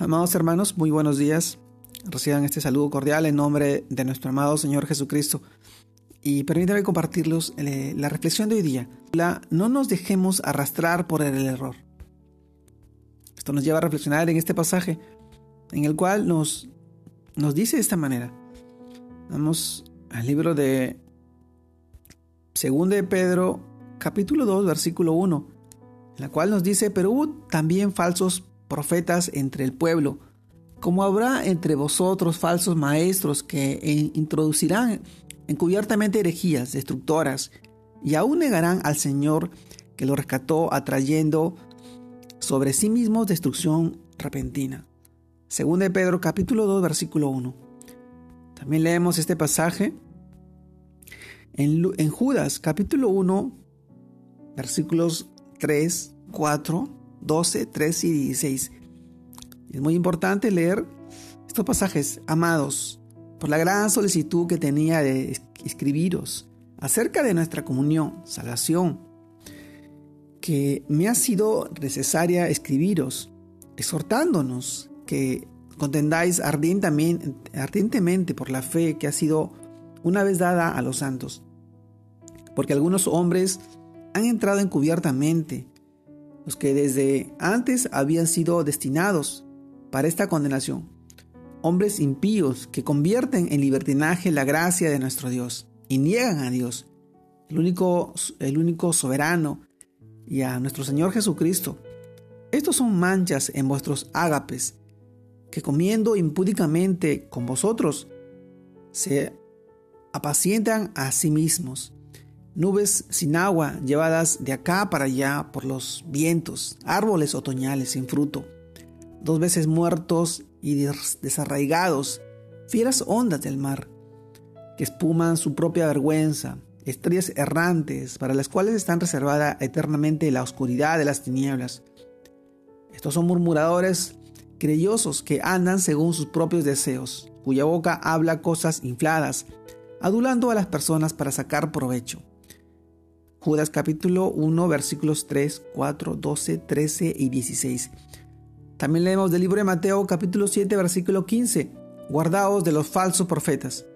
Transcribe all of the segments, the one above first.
Amados hermanos, muy buenos días. Reciban este saludo cordial en nombre de nuestro amado Señor Jesucristo. Y permítanme compartirlos eh, la reflexión de hoy día. La, no nos dejemos arrastrar por el error. Esto nos lleva a reflexionar en este pasaje, en el cual nos, nos dice de esta manera. Vamos al libro de 2 de Pedro, capítulo 2, versículo 1, en la cual nos dice, pero hubo también falsos profetas entre el pueblo, como habrá entre vosotros falsos maestros que introducirán encubiertamente herejías destructoras y aún negarán al Señor que lo rescató atrayendo sobre sí mismos destrucción repentina. Según de Pedro capítulo 2 versículo 1. También leemos este pasaje en, en Judas capítulo 1 versículos 3, 4 12, 13 y 16. Es muy importante leer estos pasajes, amados, por la gran solicitud que tenía de escribiros acerca de nuestra comunión, salvación, que me ha sido necesaria escribiros, exhortándonos que contendáis ardientemente por la fe que ha sido una vez dada a los santos. Porque algunos hombres han entrado encubiertamente, los que desde antes habían sido destinados para esta condenación, hombres impíos que convierten en libertinaje la gracia de nuestro Dios y niegan a Dios, el único, el único soberano, y a nuestro Señor Jesucristo. Estos son manchas en vuestros ágapes, que comiendo impúdicamente con vosotros, se apacientan a sí mismos nubes sin agua llevadas de acá para allá por los vientos, árboles otoñales sin fruto, dos veces muertos y desarraigados, fieras ondas del mar, que espuman su propia vergüenza, estrellas errantes para las cuales están reservada eternamente la oscuridad de las tinieblas. Estos son murmuradores creyosos que andan según sus propios deseos, cuya boca habla cosas infladas, adulando a las personas para sacar provecho. Judas capítulo 1 versículos 3, 4, 12, 13 y 16. También leemos del libro de Mateo capítulo 7 versículo 15. Guardaos de los falsos profetas,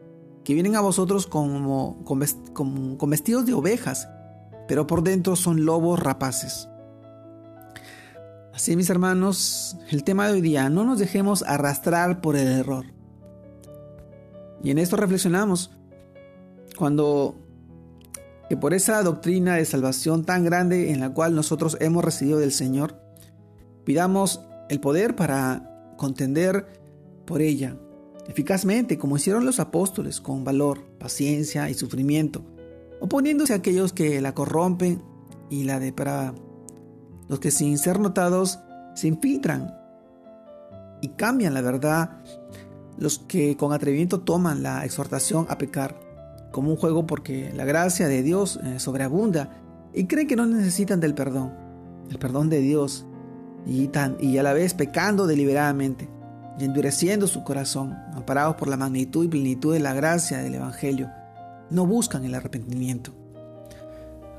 que vienen a vosotros como, vestidos de ovejas, pero por dentro son lobos rapaces. Así mis hermanos, el tema de hoy día, no nos dejemos arrastrar por el error. Y en esto reflexionamos. Cuando que por esa doctrina de salvación tan grande en la cual nosotros hemos recibido del Señor, pidamos el poder para contender por ella eficazmente, como hicieron los apóstoles, con valor, paciencia y sufrimiento, oponiéndose a aquellos que la corrompen y la depravan, los que sin ser notados se infiltran y cambian la verdad, los que con atrevimiento toman la exhortación a pecar como un juego porque la gracia de Dios eh, sobreabunda y creen que no necesitan del perdón, el perdón de Dios, y, tan, y a la vez pecando deliberadamente y endureciendo su corazón, amparados por la magnitud y plenitud de la gracia del Evangelio, no buscan el arrepentimiento.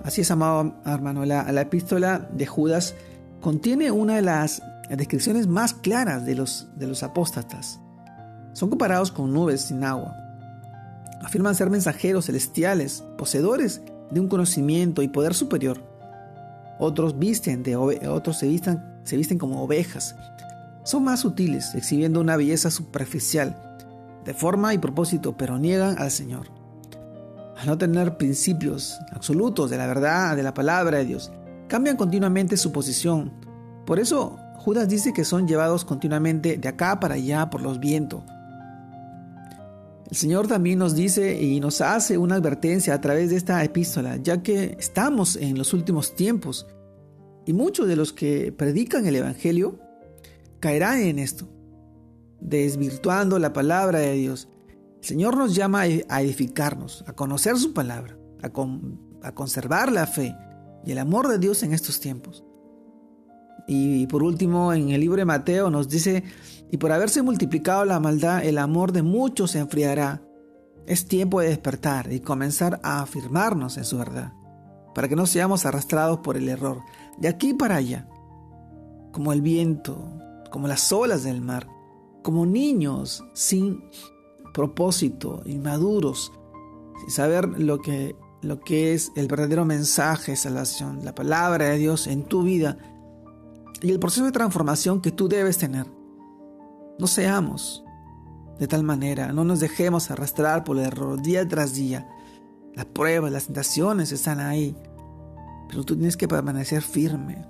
Así es, amado hermano, la, la epístola de Judas contiene una de las descripciones más claras de los, de los apóstatas. Son comparados con nubes sin agua, afirman ser mensajeros celestiales, poseedores de un conocimiento y poder superior. Otros visten de otros se visten, se visten como ovejas. Son más sutiles, exhibiendo una belleza superficial, de forma y propósito, pero niegan al Señor. Al no tener principios absolutos de la verdad, de la palabra de Dios, cambian continuamente su posición. Por eso Judas dice que son llevados continuamente de acá para allá por los vientos el Señor también nos dice y nos hace una advertencia a través de esta epístola, ya que estamos en los últimos tiempos y muchos de los que predican el Evangelio caerán en esto, desvirtuando la palabra de Dios. El Señor nos llama a edificarnos, a conocer su palabra, a, a conservar la fe y el amor de Dios en estos tiempos. Y por último, en el libro de Mateo nos dice, y por haberse multiplicado la maldad, el amor de muchos se enfriará. Es tiempo de despertar y comenzar a afirmarnos en su verdad, para que no seamos arrastrados por el error, de aquí para allá, como el viento, como las olas del mar, como niños sin propósito, inmaduros, sin saber lo que, lo que es el verdadero mensaje de salvación, la palabra de Dios en tu vida y el proceso de transformación que tú debes tener. No seamos de tal manera, no nos dejemos arrastrar por el error día tras día. Las pruebas, las tentaciones están ahí, pero tú tienes que permanecer firme,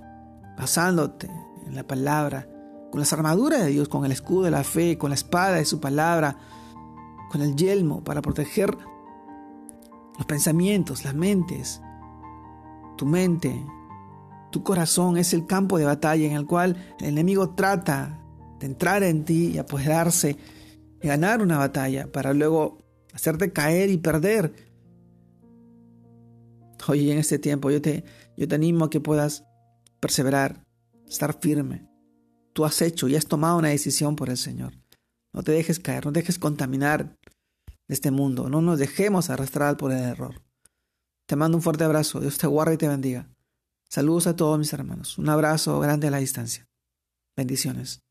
basándote en la palabra, con las armaduras de Dios, con el escudo de la fe, con la espada de su palabra, con el yelmo para proteger los pensamientos, las mentes, tu mente, tu corazón es el campo de batalla en el cual el enemigo trata de entrar en ti y apoderarse y ganar una batalla para luego hacerte caer y perder. Hoy en este tiempo yo te, yo te animo a que puedas perseverar, estar firme. Tú has hecho y has tomado una decisión por el Señor. No te dejes caer, no dejes contaminar este mundo. No nos dejemos arrastrar por el error. Te mando un fuerte abrazo. Dios te guarde y te bendiga. Saludos a todos mis hermanos. Un abrazo grande a la distancia. Bendiciones.